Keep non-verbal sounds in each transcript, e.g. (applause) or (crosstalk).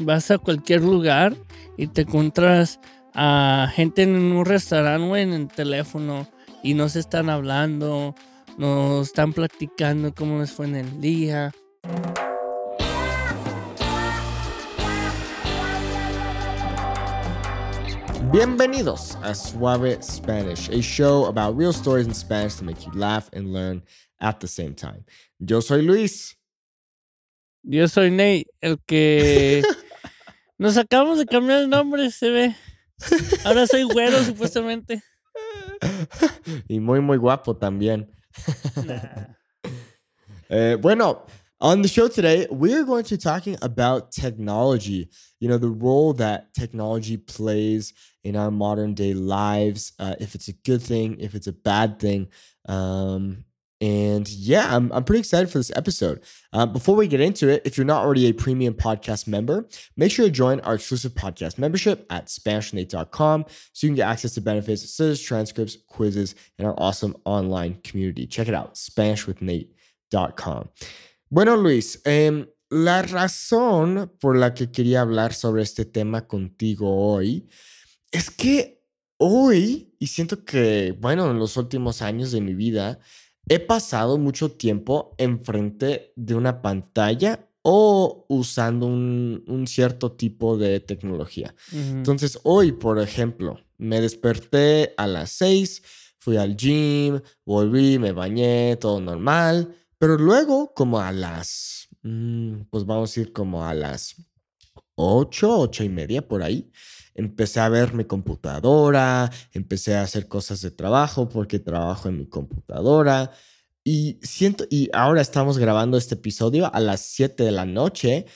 Vas a cualquier lugar y te encuentras a gente en un restaurante en el teléfono y no se están hablando, no están platicando cómo les fue en el día. Bienvenidos a Suave Spanish, a show about real stories in Spanish to make you laugh and learn at the same time. Yo soy Luis. Yo soy Nate, el que (laughs) nos acabamos de cambiar el nombre, se ve. (laughs) Ahora soy güero, supuestamente. y muy, muy guapo también. eh, bueno, on the show today, we're going to be talking about technology. You know, the role that technology plays in our modern day lives, uh, if it's a good thing, if it's a bad thing. Um, and yeah, I'm, I'm pretty excited for this episode. Uh, before we get into it, if you're not already a premium podcast member, make sure to join our exclusive podcast membership at SpanishNate.com so you can get access to benefits such as transcripts, quizzes, and our awesome online community. Check it out, SpanishWithNate.com. Bueno, Luis, eh, la razón por la que quería hablar sobre este tema contigo hoy es que hoy, y siento que, bueno, en los últimos años de mi vida, he pasado mucho tiempo enfrente de una pantalla o usando un, cierto tipo de tecnología. Entonces, hoy, por ejemplo, me desperté a las 6, fui al gym, volví, me bañé, todo normal, pero luego, como a las, mm, pues vamos a ir como a las 8, 8 y media por ahí, empecé a ver mi computadora, empecé a hacer cosas de trabajo porque trabajo en mi computadora. Y siento, y ahora estamos grabando este episodio a las 7 de la noche.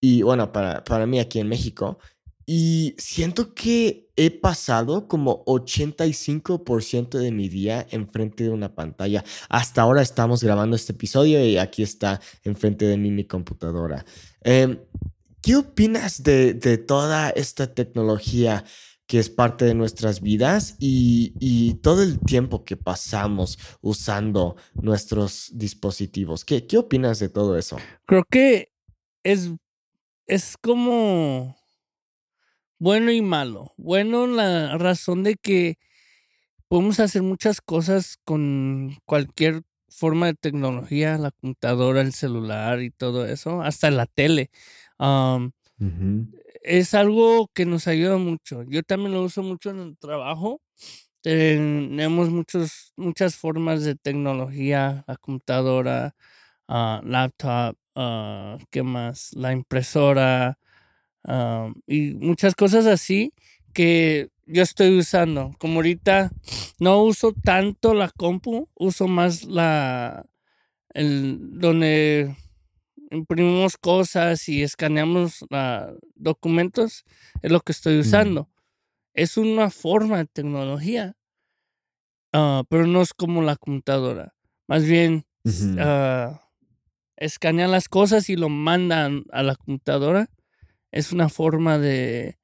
Y bueno, para, para mí aquí en México. Y siento que he pasado como 85% de mi día enfrente de una pantalla. Hasta ahora estamos grabando este episodio y aquí está enfrente de mí mi computadora. Eh, ¿Qué opinas de, toda esta tecnología que es parte de nuestras vidas y, todo el tiempo que pasamos usando nuestros dispositivos? ¿Qué, qué opinas de todo eso? Creo que es, es como bueno y malo. Bueno, la razón de que podemos hacer muchas cosas con cualquier forma de tecnología, la computadora, el celular y todo eso, hasta la tele. Es algo que nos ayuda mucho. Yo también lo uso mucho en el trabajo. Tenemos muchos, muchas formas de tecnología, la computadora, uh, laptop, uh, ¿qué más? La impresora y muchas cosas así que yo estoy usando. Como ahorita no uso tanto la compu, uso más la el donde imprimimos cosas y escaneamos uh, documentos, es lo que estoy usando. Es una forma de tecnología, uh, pero no es como la computadora. Más bien, uh, escanean las cosas y lo mandan a la computadora. Es una forma de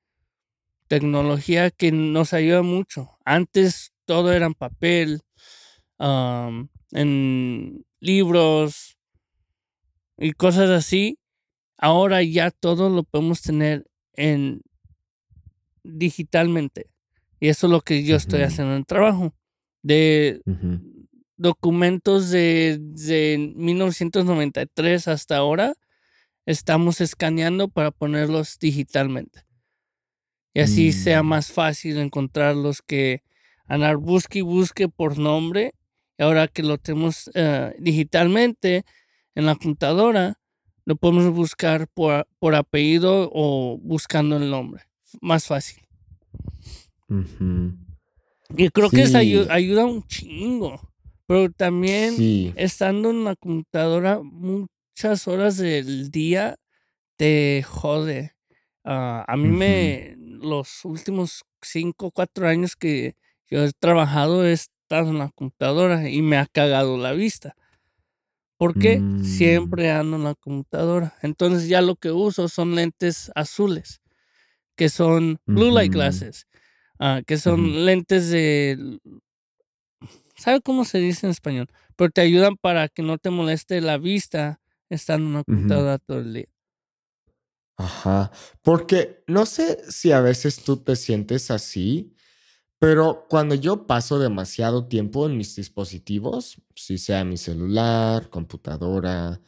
tecnología que nos ayuda mucho. Antes todo era en papel, en libros, y cosas así, ahora ya todo lo podemos tener en digitalmente. Y eso es lo que yo estoy haciendo en el trabajo. De documentos de, de 1993 hasta ahora, estamos escaneando para ponerlos digitalmente. Y así sea mm. más fácil encontrarlos que andar busque y busque por nombre. Y ahora que lo tenemos eh, digitalmente, en la computadora, lo podemos buscar por, por apellido o buscando el nombre. Más fácil. Y creo que eso ayuda, un chingo. Pero también estando en la computadora muchas horas del día te jode. Ah, a mí me, los últimos cinco o cuatro años que yo he trabajado he estado en la computadora y me ha cagado la vista porque mm. siempre ando en la computadora. Entonces ya lo que uso son lentes azules, que son blue light glasses, ah, que son lentes de... ¿Sabe cómo se dice en español? Pero te ayudan para que no te moleste la vista estar en una computadora todo el día. Ajá. Porque no sé si a veces tú te sientes así, pero cuando yo paso demasiado tiempo en mis dispositivos, si sea mi celular, computadora,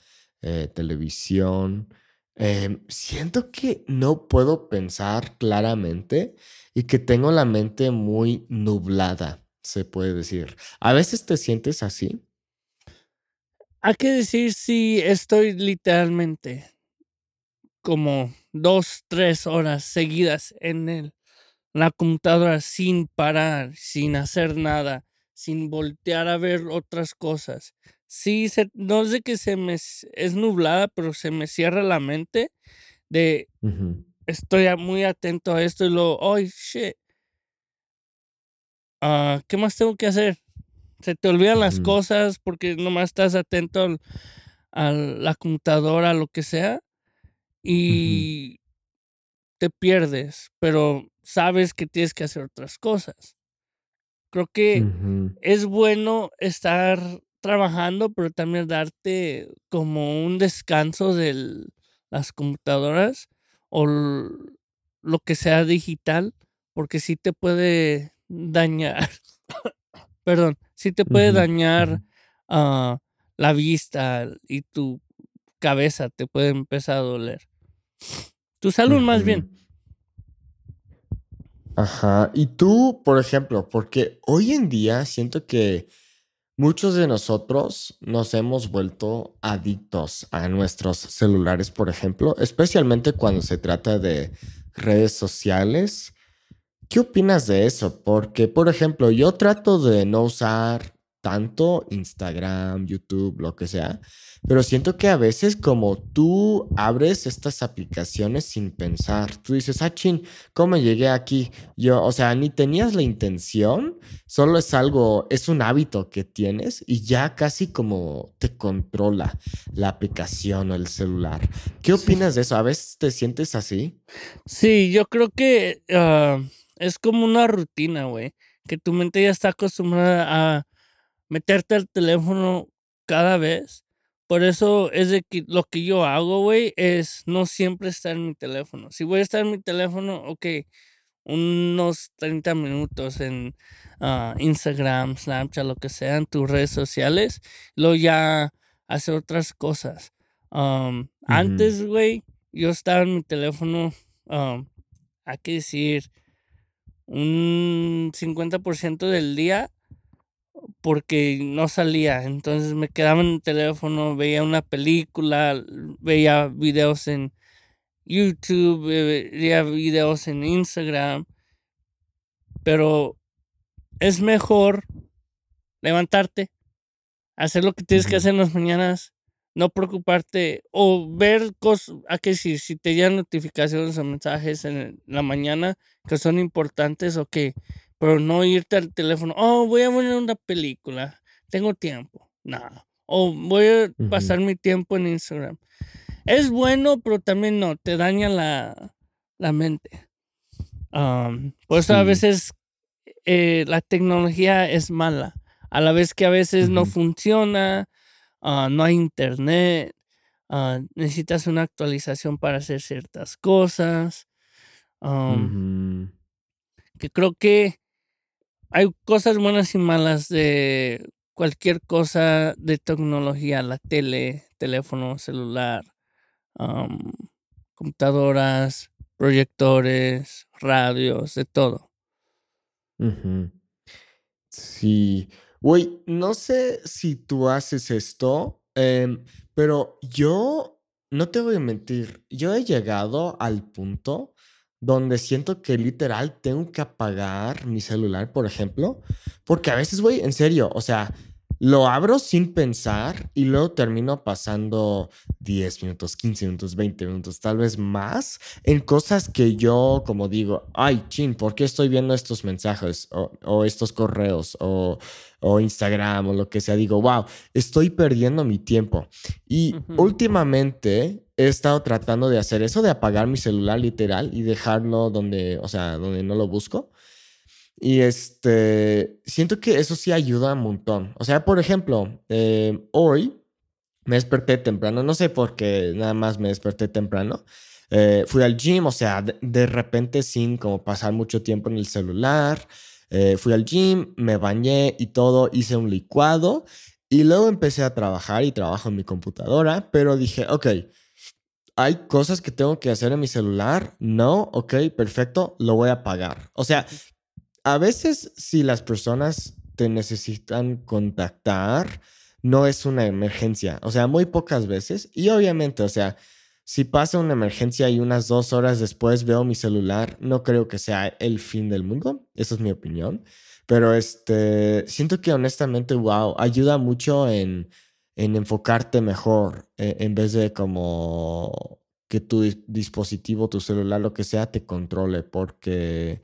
eh, televisión, em, siento que no puedo pensar claramente y que tengo la mente muy nublada, se puede decir. ¿A veces te sientes así? Hay que decir si estoy literalmente como dos, tres horas seguidas en el, la computadora sin parar, sin hacer nada, sin voltear a ver otras cosas. Sí, se, no sé que se me es nublada, pero se me cierra la mente de estoy muy atento a esto y luego, oh shit. Ah, ¿Qué más tengo que hacer? Se te olvidan las cosas porque nomás estás atento a la computadora, lo que sea, y te pierdes, pero sabes que tienes que hacer otras cosas. Creo que es bueno estar trabajando, pero también darte como un descanso de las computadoras o lo que sea digital, porque sí te puede dañar, (coughs) perdón, sí te puede dañar ah, la vista y tu cabeza te puede empezar a doler. Tu salud más bien. Ajá. Y tú, por ejemplo, porque hoy en día siento que muchos de nosotros nos hemos vuelto adictos a nuestros celulares, por ejemplo, especialmente cuando se trata de redes sociales. ¿Qué opinas de eso? Porque, por ejemplo, yo trato de no usar tanto Instagram, YouTube, lo que sea, pero siento que a veces como tú abres estas aplicaciones sin pensar, tú dices, ah, chin, ¿cómo llegué aquí? Yo, o sea, ni tenías la intención, solo es algo, es un hábito que tienes y ya casi como te controla la aplicación o el celular. ¿Qué opinas de eso? ¿A veces te sientes así? Sí, yo creo que ah, es como una rutina, güey, que tu mente ya está acostumbrada a meterte al teléfono cada vez. Por eso es de que lo que yo hago, güey, es no siempre estar en mi teléfono. Si voy a estar en mi teléfono, ok, unos 30 minutos en ah, Instagram, Snapchat, lo que sea, en tus redes sociales, luego ya hacer otras cosas. Antes, güey, yo estaba en mi teléfono, hay que decir, un 50% del día porque no salía. Entonces me quedaba en el teléfono, veía una película, veía videos en YouTube, veía videos en Instagram. Pero es mejor levantarte, hacer lo que tienes que hacer en las mañanas, no preocuparte o ver cosas, a que si, si te llegan notificaciones o mensajes en la mañana que son importantes o que pero no irte al teléfono, oh, voy a ver una película, tengo tiempo, nada. O voy a pasar mi tiempo en Instagram. Es bueno, pero también no, te daña la, la mente. por eso a veces eh, la tecnología es mala. A la vez que a veces no funciona, ah, no hay internet, ah, necesitas una actualización para hacer ciertas cosas. Que creo que hay cosas buenas y malas de cualquier cosa de tecnología, la tele, teléfono, celular, computadoras, proyectores, radios, de todo. Sí. Güey, no sé si tú haces esto, em, pero yo no te voy a mentir, yo he llegado al punto donde siento que literal tengo que apagar mi celular, por ejemplo, porque a veces, güey, en serio, o sea, lo abro sin pensar y luego termino pasando 10 minutos, 15 minutos, 20 minutos, tal vez más, en cosas que yo, como digo, ay, chin, ¿por qué estoy viendo estos mensajes o, estos correos o, Instagram o lo que sea? Digo, wow, estoy perdiendo mi tiempo. Y últimamente he estado tratando de hacer eso, de apagar mi celular literal y dejarlo donde, o sea, donde no lo busco. Y este, siento que eso sí ayuda un montón. O sea, por ejemplo, eh, hoy me desperté temprano, no sé por qué, nada más me desperté temprano. Eh, fui al gym, o sea, de, repente sin como pasar mucho tiempo en el celular. Eh, fui al gym, me bañé y todo, hice un licuado y luego empecé a trabajar y trabajo en mi computadora, pero dije, ok, hay cosas que tengo que hacer en mi celular. No, ok, perfecto, lo voy a pagar. O sea, a veces si las personas te necesitan contactar, no es una emergencia. O sea, muy pocas veces. Y obviamente, o sea, si pasa una emergencia y unas dos horas después veo mi celular, no creo que sea el fin del mundo. Esa es mi opinión. Pero este, siento que honestamente, wow, ayuda mucho en, en enfocarte mejor e, en vez de como que tu dispositivo, tu celular, lo que sea, te controle. Porque,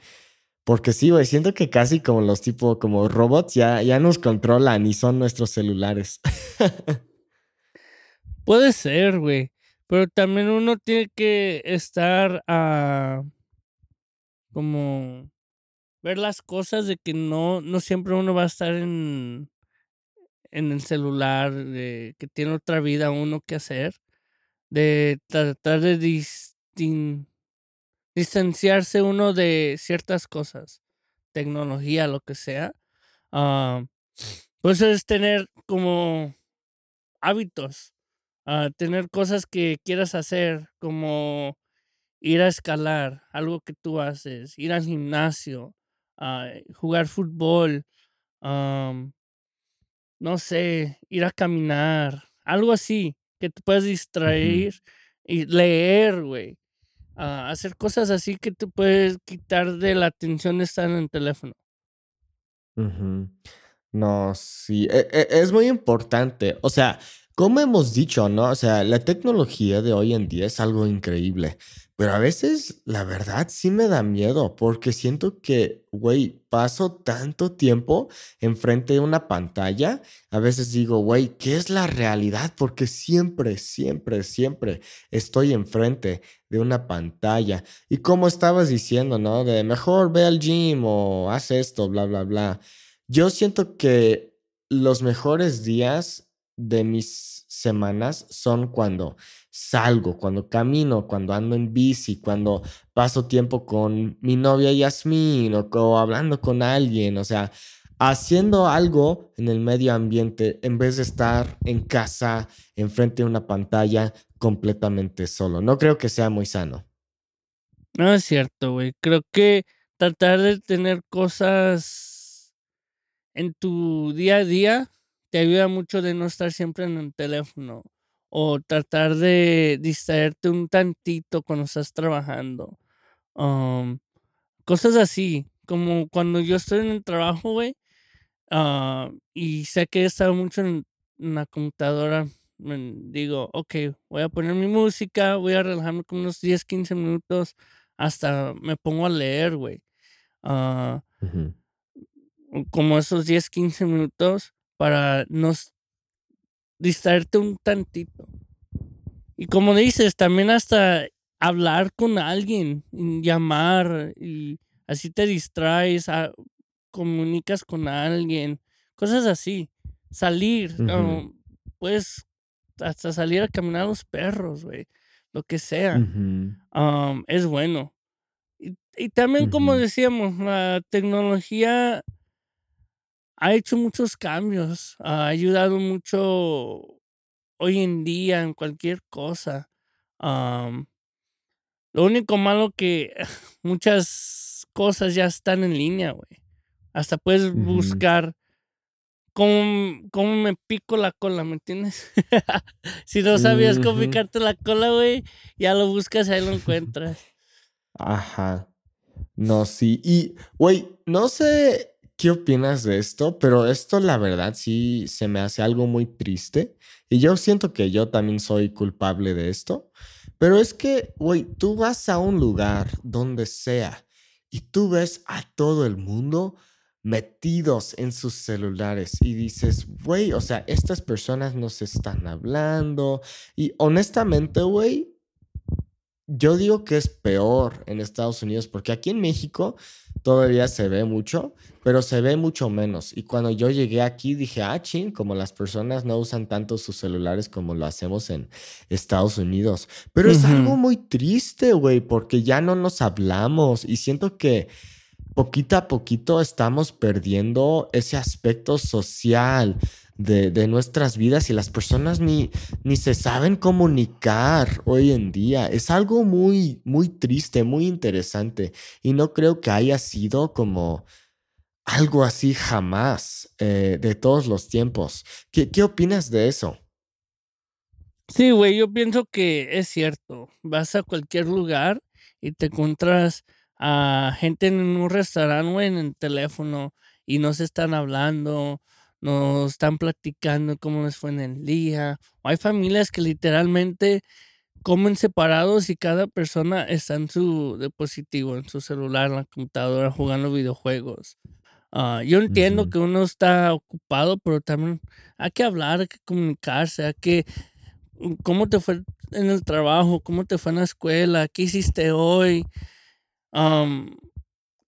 porque sí, güey, siento que casi como los tipos, como robots, ya, ya nos controlan y son nuestros celulares. (laughs) Puede ser, güey. Pero también uno tiene que estar a como ver las cosas de que no, no siempre uno va a estar en, en el celular, de que tiene otra vida uno que hacer, de tratar de distanciarse uno de ciertas cosas, tecnología, lo que sea. Uh, pues es tener como hábitos a tener cosas que quieras hacer, como ir a escalar, algo que tú haces, ir al gimnasio, a jugar fútbol, no sé, ir a caminar, algo así, que te puedas distraer y leer, güey. hacer cosas así que te puedes quitar de la atención de estar en el teléfono. No, sí, e, e, es muy importante. O sea, como hemos dicho, ¿no? O sea, la tecnología de hoy en día es algo increíble, pero a veces la verdad sí me da miedo porque siento que, güey, paso tanto tiempo enfrente de una pantalla, a veces digo, güey, ¿qué es la realidad? Porque siempre, siempre, siempre estoy enfrente de una pantalla. Y como estabas diciendo, ¿no? De mejor ve al gym o haz esto, bla, bla, bla. Yo siento que los mejores días de mis semanas son cuando salgo, cuando camino, cuando ando en bici, cuando paso tiempo con mi novia Yasmin o, hablando con alguien, o sea, haciendo algo en el medio ambiente en vez de estar en casa, enfrente de una pantalla completamente solo. No creo que sea muy sano. No es cierto, güey. Creo que tratar de tener cosas en tu día a día te ayuda mucho de no estar siempre en el teléfono o tratar de distraerte un tantito cuando estás trabajando. cosas así, como cuando yo estoy en el trabajo, güey, ah, y sé que he estado mucho en, la computadora, digo, ok, voy a poner mi música, voy a relajarme como unos 10, 15 minutos, hasta me pongo a leer, güey. Ah, como esos 10, 15 minutos para nos distraerte un tantito. Y como dices, también hasta hablar con alguien, llamar y así te distraes, ah, comunicas con alguien, cosas así. Salir, puedes hasta salir a caminar a los perros, güey, lo que sea. es bueno. Y, también, como decíamos, la tecnología ha hecho muchos cambios, ha ayudado mucho hoy en día en cualquier cosa. lo único malo que (laughs) muchas cosas ya están en línea, güey. Hasta puedes buscar cómo, cómo, me pico la cola, ¿me entiendes? (laughs) si no sabías cómo picarte la cola, güey, ya lo buscas y ahí lo encuentras. Ajá. No, sí. Y, güey, no sé qué opinas de esto, pero esto la verdad sí se me hace algo muy triste y yo siento que yo también soy culpable de esto, pero es que, güey, tú vas a un lugar donde sea y tú ves a todo el mundo metidos en sus celulares y dices, güey, o sea, estas personas nos están hablando y honestamente, güey, yo digo que es peor en Estados Unidos porque aquí en México todavía se ve mucho, pero se ve mucho menos. Y cuando yo llegué aquí dije, ah, ching, como las personas no usan tanto sus celulares como lo hacemos en Estados Unidos. Pero es algo muy triste, güey, porque ya no nos hablamos y siento que poquito a poquito estamos perdiendo ese aspecto social de, nuestras vidas y las personas ni, ni se saben comunicar hoy en día. Es algo muy, muy triste, muy interesante y no creo que haya sido como algo así jamás eh, de todos los tiempos. ¿Qué, ¿Qué opinas de eso? Sí, güey, yo pienso que es cierto. Vas a cualquier lugar y te encuentras a gente en un restaurante o en el teléfono y no se están hablando, no están platicando cómo les fue en el día. hay familias que literalmente comen separados y cada persona está en su dispositivo, en su celular, en la computadora, jugando videojuegos. Ah, yo entiendo que uno está ocupado, pero también hay que hablar, hay que comunicarse, hay que... ¿Cómo te fue en el trabajo? ¿Cómo te fue en la escuela? ¿Qué hiciste hoy?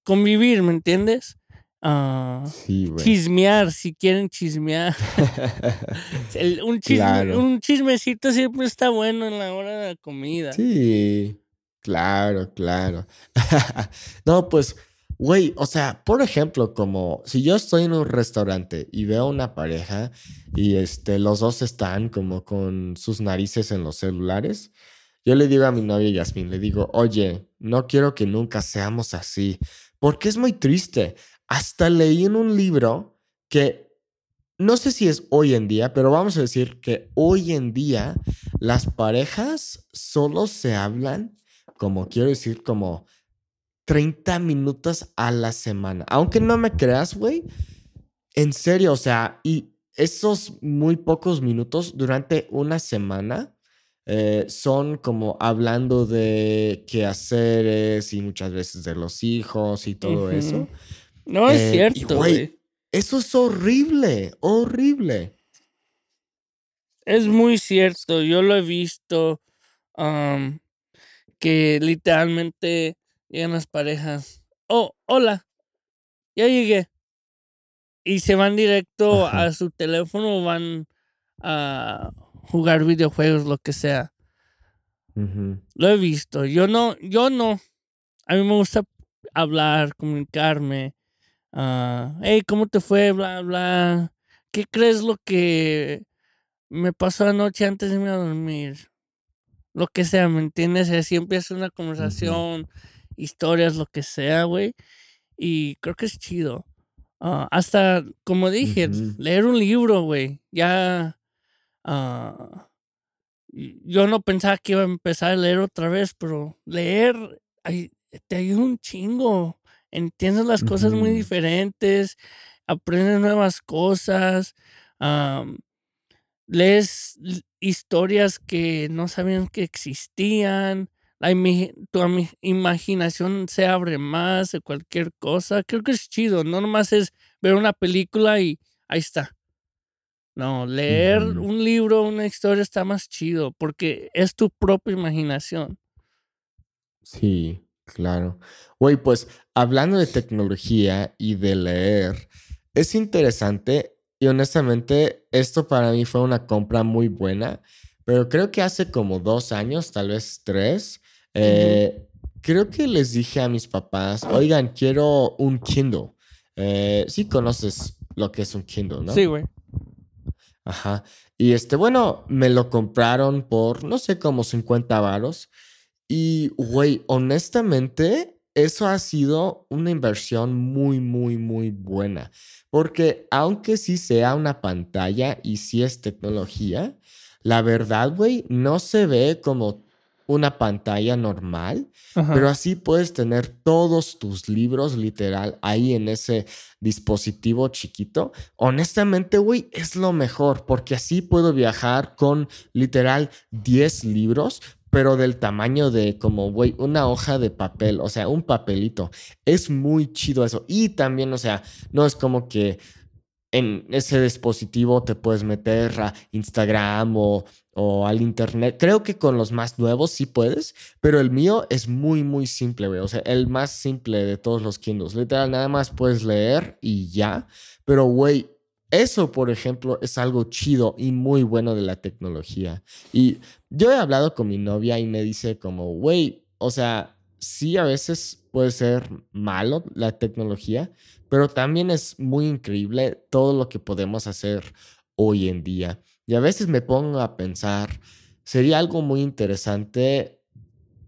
convivir, ¿me entiendes? Ah, chismear, si quieren chismear. (laughs) un, un chismecito siempre está bueno en la hora de la comida. Sí, claro, claro. (laughs) no, pues, güey, o sea, por ejemplo, como si yo estoy en un restaurante y veo una pareja y este, los dos están como con sus narices en los celulares, yo le digo a mi novia Yasmin, le digo, oye, no quiero que nunca seamos así, porque es muy triste. Hasta leí en un libro que no sé si es hoy en día, pero vamos a decir que hoy en día las parejas solo se hablan, como quiero decir, como 30 minutos a la semana. Aunque no me creas, güey. En serio, o sea, y esos muy pocos minutos durante una semana eh, son como hablando de quehaceres y muchas veces de los hijos y todo eso. No es eh, cierto, güey. Eso es horrible, horrible. Es muy cierto, yo lo he visto que literalmente llegan las parejas. Oh, hola, ya llegué. Y se van directo a su teléfono, van a jugar videojuegos, lo que sea. Lo he visto. Yo no, yo no. A mí me gusta hablar, comunicarme. Uh, hey, ¿cómo te fue? Bla, bla. ¿Qué crees lo que me pasó anoche antes de irme a dormir? Lo que sea, ¿me entiendes? Así empieza una conversación, historias, lo que sea, güey. Y creo que es chido. Ah, hasta, como dije, leer un libro, güey. Ya Ah, yo no pensaba que iba a empezar a leer otra vez, pero leer te ayuda un chingo. Entiendes las cosas muy diferentes, aprendes nuevas cosas, lees historias que no sabían que existían, la tu imaginación se abre más de cualquier cosa. Creo que es chido, no nomás es ver una película y ahí está. No, leer un libro, una historia está más chido porque es tu propia imaginación. Sí, claro. Güey, pues hablando de tecnología y de leer, es interesante y honestamente esto para mí fue una compra muy buena, pero creo que hace como dos años, tal vez tres, eh, creo que les dije a mis papás, oigan, quiero un Kindle. Eh, sí conoces lo que es un Kindle, ¿no? Sí, güey. Ajá. Y este, bueno, me lo compraron por, no sé, como 50 varos. Y, güey, honestamente, eso ha sido una inversión muy, muy, muy buena. Porque aunque sí sea una pantalla y sí es tecnología, la verdad, güey, no se ve como una pantalla normal, pero así puedes tener todos tus libros literal ahí en ese dispositivo chiquito. Honestamente, güey, es lo mejor porque así puedo viajar con literal 10 libros, pero del tamaño de como, güey, una hoja de papel, o sea, un papelito. Es muy chido eso. Y también, o sea, no es como que en ese dispositivo te puedes meter a Instagram o o al internet. Creo que con los más nuevos sí puedes, pero el mío es muy, muy simple, güey. O sea, el más simple de todos los Kindles. Literal, nada más puedes leer y ya. Pero, güey, eso, por ejemplo, es algo chido y muy bueno de la tecnología. Y yo he hablado con mi novia y me dice como, güey, o sea, sí a veces puede ser malo la tecnología, pero también es muy increíble todo lo que podemos hacer hoy en día. Y a veces me pongo a pensar, sería algo muy interesante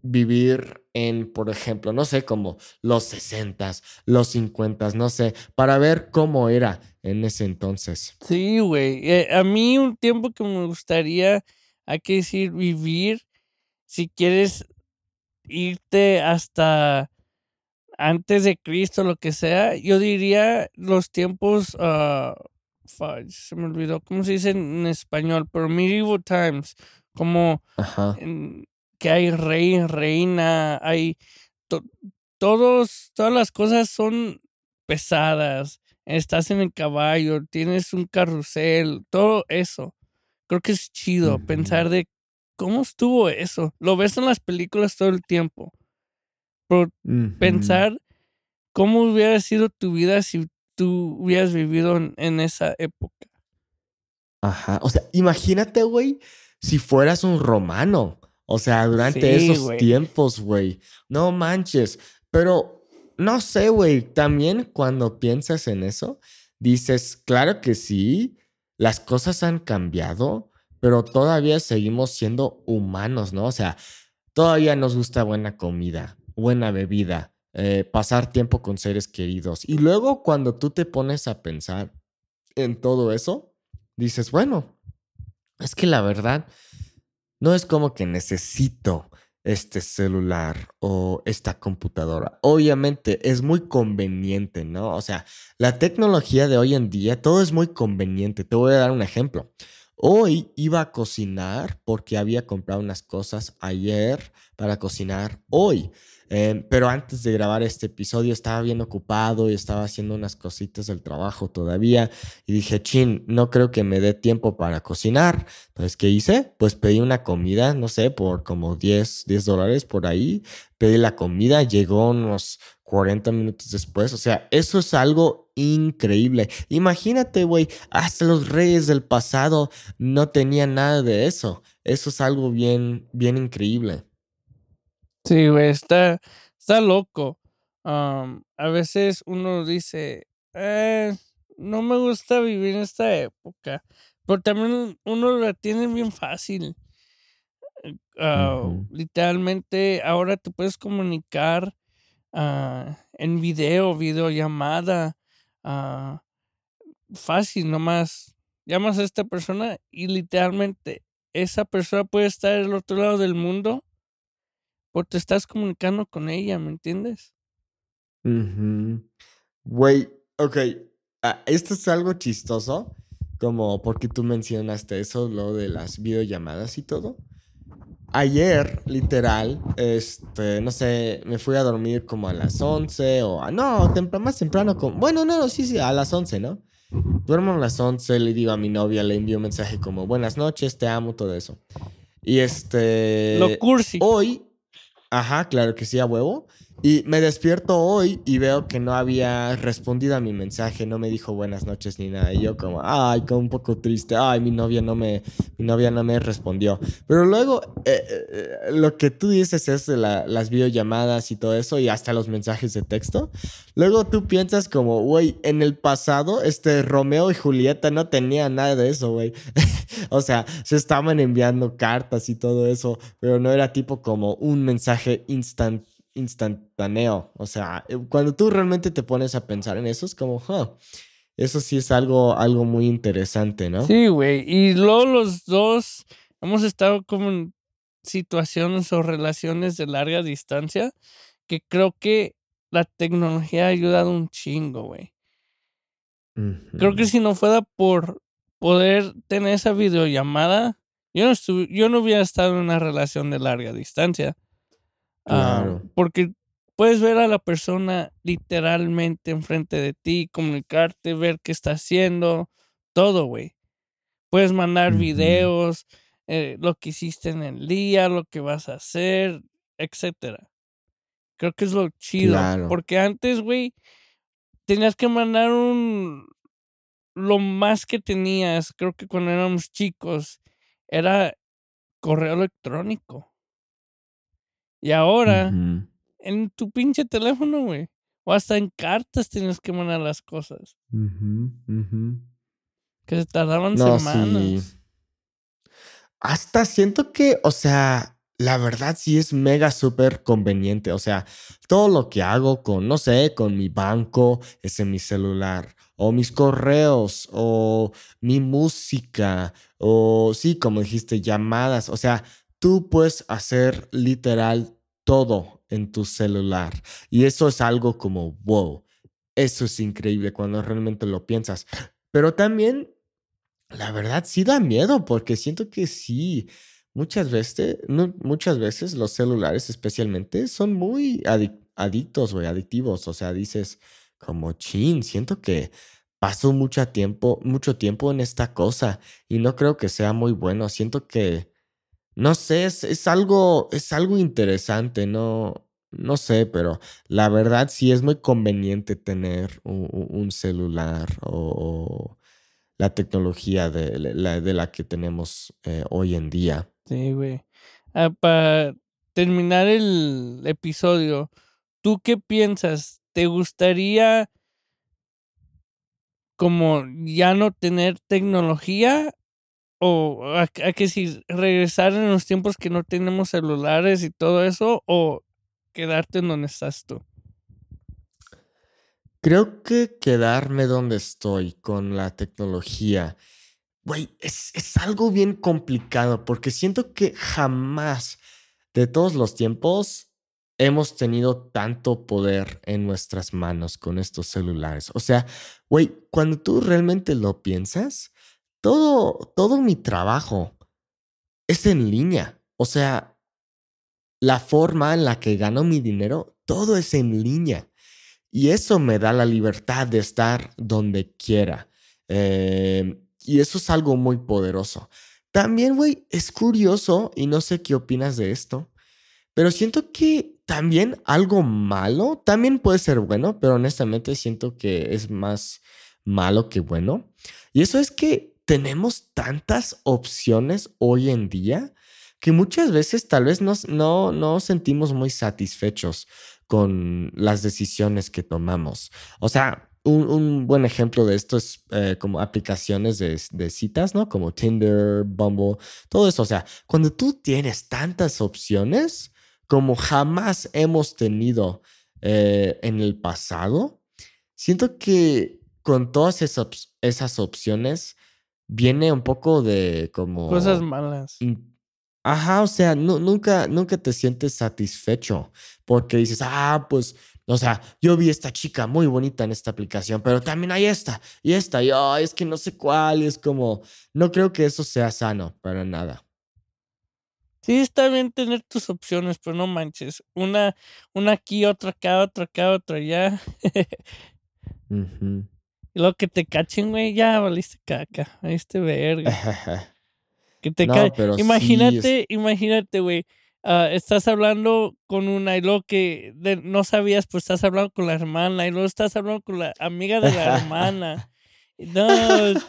vivir en, por ejemplo, no sé, como los 60, los 50, no sé, para ver cómo era en ese entonces. Sí, güey. Eh, a mí un tiempo que me gustaría, hay que decir, vivir, si quieres irte hasta antes de Cristo, lo que sea, yo diría los tiempos, uh, se me olvidó cómo se dice en español, pero medieval times, como que hay rey, reina, hay todos, todas las cosas son pesadas, estás en el caballo, tienes un carrusel, todo eso. Creo que es chido pensar de cómo estuvo eso. Lo ves en las películas todo el tiempo. Pero pensar cómo hubiera sido tu vida si tú hubieras vivido en, esa época. Ajá. O sea, imagínate, güey, si fueras un romano. O sea, durante esos tiempos, güey. No manches. Pero no sé, güey. También cuando piensas en eso, dices, claro que sí, las cosas han cambiado, pero todavía seguimos siendo humanos, ¿no? O sea, todavía nos gusta buena comida, buena bebida, eh, pasar tiempo con seres queridos. Y luego cuando tú te pones a pensar en todo eso, dices, bueno, es que la verdad no es como que necesito este celular o esta computadora. Obviamente es muy conveniente, ¿no? O sea, la tecnología de hoy en día, todo es muy conveniente. Te voy a dar un ejemplo. Hoy iba a cocinar porque había comprado unas cosas ayer para cocinar hoy. Em, pero antes de grabar este episodio estaba bien ocupado y estaba haciendo unas cositas del trabajo todavía. Y dije, chin, no creo que me dé tiempo para cocinar. Entonces, ¿qué hice? Pues pedí una comida, no sé, por como 10, 10 dólares por ahí. Pedí la comida, llegó unos 40 minutos después. O sea, eso es algo increíble. Imagínate, güey, hasta los reyes del pasado no tenían nada de eso. Eso es algo bien, bien increíble. Sí, güey, está, está loco. a veces uno dice, eh, no me gusta vivir en esta época, pero también uno la tiene bien fácil. Ah, literalmente ahora te puedes comunicar ah, en video, videollamada, uh, fácil, nomás llamas a esta persona y literalmente esa persona puede estar al otro lado del mundo o te estás comunicando con ella, ¿me entiendes? Güey, ok. Ah, esto es algo chistoso, como porque tú mencionaste eso, lo de las videollamadas y todo. Ayer, literal, este, no sé, me fui a dormir como a las 11 o a, no, más temprano, como, bueno, no, no, sí, sí, a las 11, ¿no? Duermo a las 11, le digo a mi novia, le envío un mensaje como, buenas noches, te amo, todo eso. Y este... Lo cursi. Hoy, Ajá, claro que sí, a huevo. Y me despierto hoy y veo que no había respondido a mi mensaje, no me dijo buenas noches ni nada. Y yo como, ay, como un poco triste, ay, mi novia no me, mi novia no me respondió. Pero luego, eh, eh, lo que tú dices es de las videollamadas y todo eso y hasta los mensajes de texto. Luego tú piensas como, güey, en el pasado, este Romeo y Julieta no tenían nada de eso, güey. (laughs) o sea, se estaban enviando cartas y todo eso, pero no era tipo como un mensaje instantáneo instantáneo. O sea, eh, cuando tú realmente te pones a pensar en eso, es como, eso sí es algo, algo muy interesante, ¿no? Sí, güey. Y luego los dos hemos estado como en situaciones o relaciones de larga distancia que creo que la tecnología ha ayudado un chingo, güey. Creo que si no fuera por poder tener esa videollamada, yo no, yo no hubiera estado en una relación de larga distancia. Ah, porque puedes ver a la persona literalmente enfrente de ti, comunicarte, ver qué está haciendo, todo, güey. Puedes mandar videos, eh, lo que hiciste en el día, lo que vas a hacer, etcétera. Creo que es lo chido. Claro. Porque antes, güey, tenías que mandar un. Lo más que tenías, creo que cuando éramos chicos, era correo electrónico. Y ahora, en tu pinche teléfono, güey. O hasta en cartas tienes que mandar las cosas. Ujú. Que se tardaban No, sí. semanas. Hasta siento que, o sea, la verdad sí es mega súper conveniente. O sea, todo lo que hago con, no sé, con mi banco es en mi celular. O mis correos, o mi música, o sí, como dijiste, llamadas. O sea, tú puedes hacer literal todo en tu celular. Y eso es algo como, wow, eso es increíble cuando realmente lo piensas. Pero también la verdad sí da miedo, porque siento que sí, muchas veces, muchas veces los celulares especialmente son muy adic- adictos, güey, adictivos. O sea, dices como, chin, siento que paso mucho tiempo, mucho tiempo en esta cosa y no creo que sea muy bueno. Siento que, no sé, es, es algo, es algo interesante, no, no sé, pero la verdad sí es muy conveniente tener un, celular o la tecnología de la, de la que tenemos eh, hoy en día. Sí, güey. Ah, para terminar el episodio, ¿tú qué piensas? ¿Te gustaría como ya no tener tecnología? ¿O a, que si regresar en los tiempos que no tenemos celulares y todo eso? ¿O quedarte en donde estás tú? Creo que quedarme donde estoy con la tecnología, güey, es, es algo bien complicado porque siento que jamás de todos los tiempos hemos tenido tanto poder en nuestras manos con estos celulares. O sea, güey, cuando tú realmente lo piensas, todo, todo mi trabajo es en línea. O sea, la forma en la que gano mi dinero, todo es en línea. Y eso me da la libertad de estar donde quiera. Eh, y eso es algo muy poderoso. También, güey, es curioso, y no sé qué opinas de esto, pero siento que también algo malo, también puede ser bueno, pero honestamente siento que es más malo que bueno. Y eso es que tenemos tantas opciones hoy en día que muchas veces tal vez nos, no, no sentimos muy satisfechos con las decisiones que tomamos. O sea, un, un buen ejemplo de esto es eh, como aplicaciones de, citas, ¿no? Como Tinder, Bumble, todo eso. O sea, cuando tú tienes tantas opciones como jamás hemos tenido eh, en el pasado, siento que con todas esas, esas opciones viene un poco de Cosas como malas. in- Ajá, o sea, nu- nunca, nunca te sientes satisfecho porque dices, ah, pues, o sea, yo vi esta chica muy bonita en esta aplicación, pero también hay esta y esta, y ay, es que no sé cuál, y es como, no creo que eso sea sano para nada. Sí, está bien tener tus opciones, pero no manches. Una, una aquí, otra acá, otra acá, otra allá. (laughs) Ujú. Y luego que te cachen, güey, ya valiste caca, valiste verga. (laughs) Que te No, ca- pero sí, es- Imagínate, imagínate, güey. ah, estás hablando con una y luego que de- no sabías, pues estás hablando con la hermana y luego estás hablando con la amiga de la hermana. No,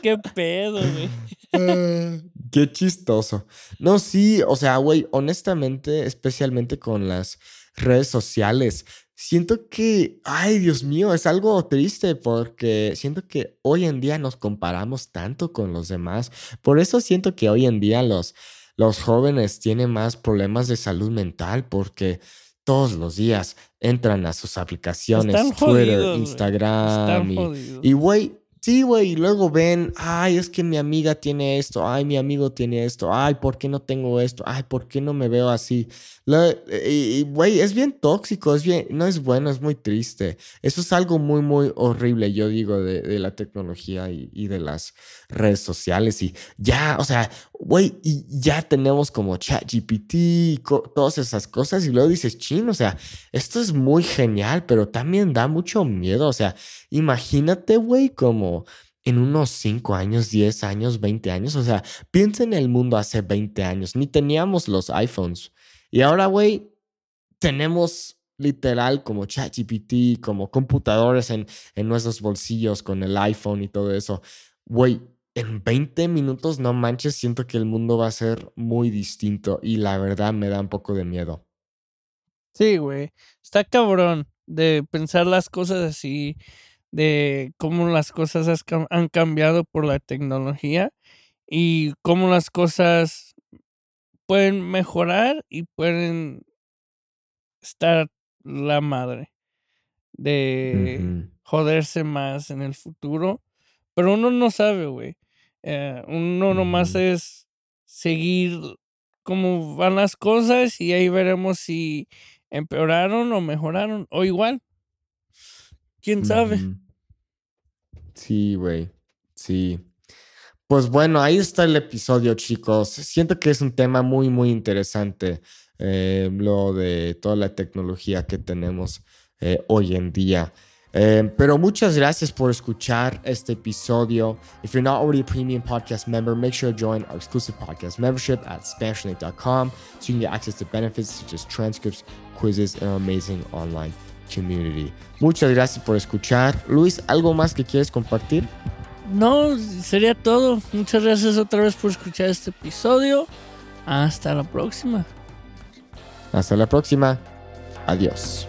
qué pedo, güey. (laughs) Qué chistoso. No, sí, o sea, güey, honestamente, especialmente con las redes sociales, siento que, ay, Dios mío, es algo triste porque siento que hoy en día nos comparamos tanto con los demás. Por eso siento que hoy en día los, los jóvenes tienen más problemas de salud mental porque todos los días entran a sus aplicaciones, Están Twitter, jodidos. Instagram Están y, güey, sí, güey, y luego ven, ay, es que mi amiga tiene esto, ay, mi amigo tiene esto, ay, ¿por qué no tengo esto? Ay, ¿por qué no me veo así? Y, güey, es bien tóxico, es bien, no es bueno, es muy triste. Eso es algo muy, muy horrible, yo digo, de, de la tecnología y, y de las redes sociales. Y ya, o sea, güey, y ya tenemos como ChatGPT y todas esas cosas, y luego dices, chin, o sea, esto es muy genial, pero también da mucho miedo, o sea, Imagínate, güey, como en unos 5 años, 10 años, 20 años. O sea, piensa en el mundo hace 20 años. Ni teníamos los iPhones. Y ahora, güey, tenemos literal como ChatGPT, como computadores en, en nuestros bolsillos con el iPhone y todo eso. Güey, en 20 minutos, no manches, siento que el mundo va a ser muy distinto y la verdad me da un poco de miedo. Sí, güey. Está cabrón de pensar las cosas así, de cómo las cosas han cambiado por la tecnología y cómo las cosas pueden mejorar y pueden estar la madre de joderse más en el futuro. Pero uno no sabe, güey. Eh, uno nomás es seguir cómo van las cosas y ahí veremos si empeoraron o mejoraron o igual. ¿Quién sabe? Sí, güey. Sí. Pues bueno, ahí está el episodio, chicos. Siento que es un tema muy, muy interesante. Eh, lo de toda la tecnología que tenemos eh, hoy en día. Eh, pero muchas gracias por escuchar este episodio. If you're not already a premium podcast member, make sure to join our exclusive podcast membership at SpanishLink.com so you can get access to benefits such as transcripts, quizzes, and our amazing online community. Muchas gracias por escuchar. Luis, ¿algo más que quieres compartir? No, sería todo. Muchas gracias otra vez por escuchar este episodio. Hasta la próxima. Hasta la próxima. Adiós.